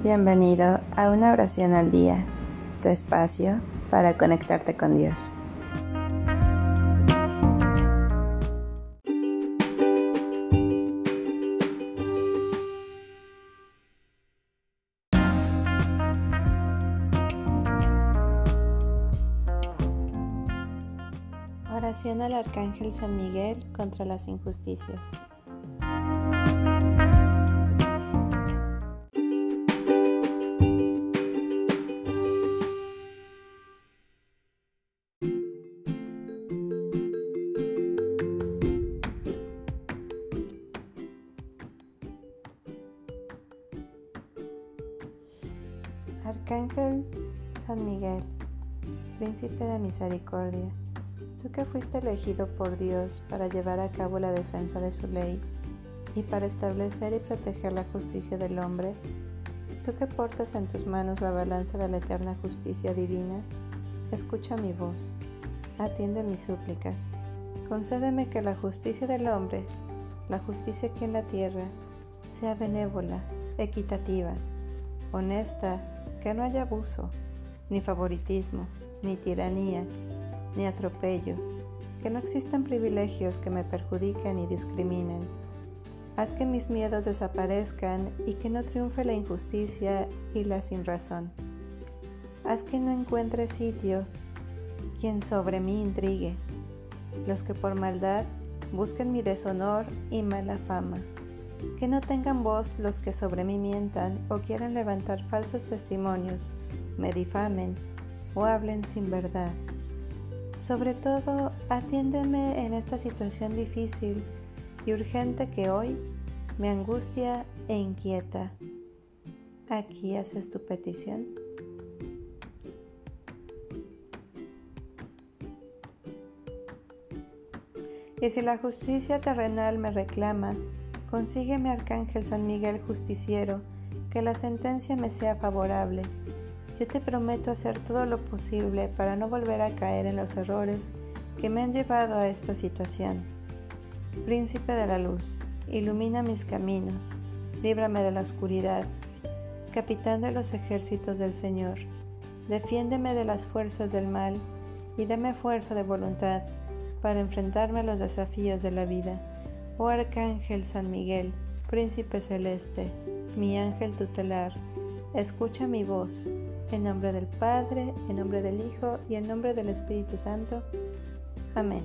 Bienvenido a una oración al día, tu espacio para conectarte con Dios. Oración al Arcángel San Miguel contra las injusticias. Arcángel San Miguel, Príncipe de Misericordia, tú que fuiste elegido por Dios para llevar a cabo la defensa de su ley y para establecer y proteger la justicia del hombre, tú que portas en tus manos la balanza de la eterna justicia divina, escucha mi voz, atiende mis súplicas, concédeme que la justicia del hombre, la justicia aquí en la tierra, sea benévola, equitativa, honesta, que no haya abuso, ni favoritismo, ni tiranía, ni atropello, que no existan privilegios que me perjudiquen y discriminen. Haz que mis miedos desaparezcan y que no triunfe la injusticia y la sinrazón. Haz que no encuentre sitio quien sobre mí intrigue, los que por maldad busquen mi deshonor y mala fama. Que no tengan voz los que sobre mí mientan o quieran levantar falsos testimonios, me difamen o hablen sin verdad. Sobre todo, atiéndeme en esta situación difícil y urgente que hoy me angustia e inquieta. Aquí haces tu petición. Y si la justicia terrenal me reclama, Consígueme, Arcángel San Miguel Justiciero, que la sentencia me sea favorable. Yo te prometo hacer todo lo posible para no volver a caer en los errores que me han llevado a esta situación. Príncipe de la luz, ilumina mis caminos, líbrame de la oscuridad. Capitán de los ejércitos del Señor, defiéndeme de las fuerzas del mal y dame fuerza de voluntad para enfrentarme a los desafíos de la vida. Oh Arcángel San Miguel, Príncipe Celeste, mi ángel tutelar, escucha mi voz. En nombre del Padre, en nombre del Hijo y en nombre del Espíritu Santo. Amén.